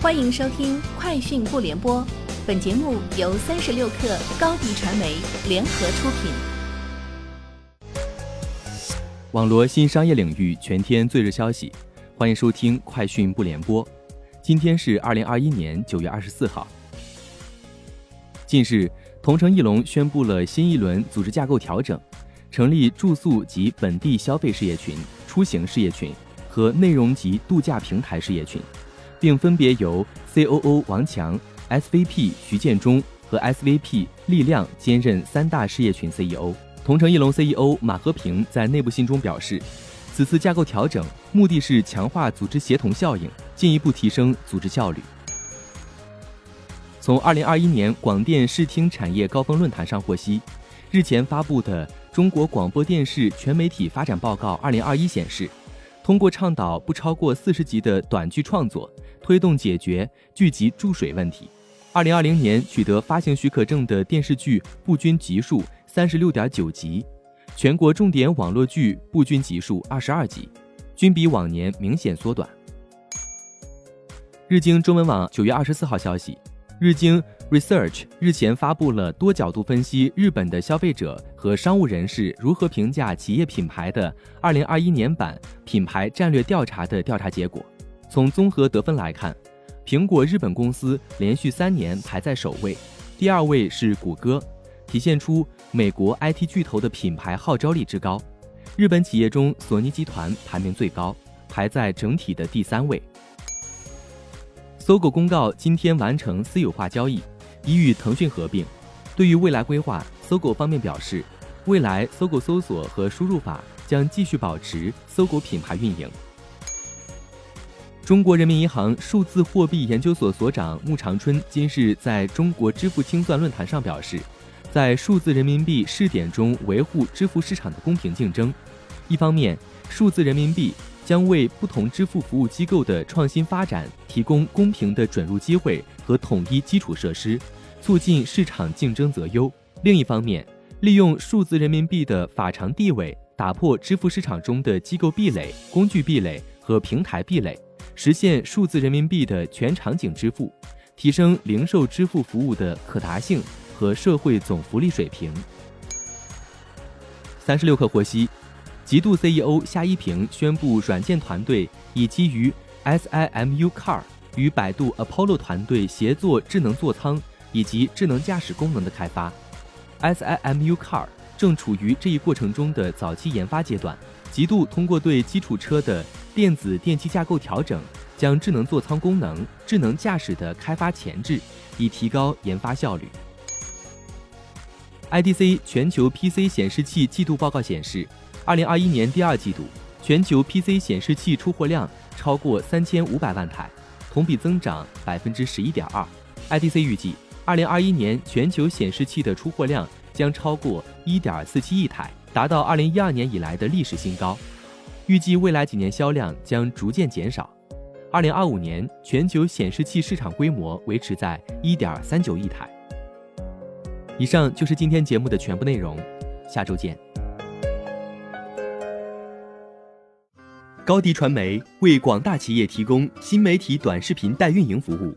欢迎收听《快讯不联播》，本节目由三十六克高低传媒联合出品。网罗新商业领域全天最热消息，欢迎收听《快讯不联播》。今天是二零二一年九月二十四号。近日，同城艺龙宣布了新一轮组织架构调整，成立住宿及本地消费事业群、出行事业群和内容及度假平台事业群。并分别由 C.O.O 王强、S.V.P 徐建中和 S.V.P 力量兼任三大事业群 CEO。同城艺龙 CEO 马和平在内部信中表示，此次架构调整目的是强化组织协同效应，进一步提升组织效率。从2021年广电视听产业高峰论坛上获悉，日前发布的《中国广播电视全媒体发展报告2021》显示，通过倡导不超过四十集的短剧创作。推动解决剧集注水问题。二零二零年取得发行许可证的电视剧不均集数三十六点九集，全国重点网络剧不均集数二十二集，均比往年明显缩短。日经中文网九月二十四号消息，日经 Research 日前发布了多角度分析日本的消费者和商务人士如何评价企业品牌的二零二一年版品牌战略调查的调查结果。从综合得分来看，苹果日本公司连续三年排在首位，第二位是谷歌，体现出美国 IT 巨头的品牌号召力之高。日本企业中，索尼集团排名最高，排在整体的第三位。搜狗公告今天完成私有化交易，已与腾讯合并。对于未来规划，搜狗方面表示，未来搜狗搜索和输入法将继续保持搜狗品牌运营。中国人民银行数字货币研究所所长穆长春今日在中国支付清算论坛上表示，在数字人民币试点中维护支付市场的公平竞争。一方面，数字人民币将为不同支付服务机构的创新发展提供公平的准入机会和统一基础设施，促进市场竞争择优；另一方面，利用数字人民币的法偿地位，打破支付市场中的机构壁垒、工具壁垒和平台壁垒。实现数字人民币的全场景支付，提升零售支付服务的可达性和社会总福利水平。三十六氪获悉，极度 CEO 夏一平宣布，软件团队已基于 SIMU Car 与百度 Apollo 团队协作智能座舱以及智能驾驶功能的开发。SIMU Car 正处于这一过程中的早期研发阶段。极度通过对基础车的电子电气架构调整，将智能座舱功能、智能驾驶的开发前置，以提高研发效率。IDC 全球 PC 显示器季度报告显示，二零二一年第二季度全球 PC 显示器出货量超过三千五百万台，同比增长百分之十一点二。IDC 预计，二零二一年全球显示器的出货量将超过一点四七亿台。达到二零一二年以来的历史新高，预计未来几年销量将逐渐减少。二零二五年全球显示器市场规模维持在一点三九亿台。以上就是今天节目的全部内容，下周见。高迪传媒为广大企业提供新媒体短视频代运营服务，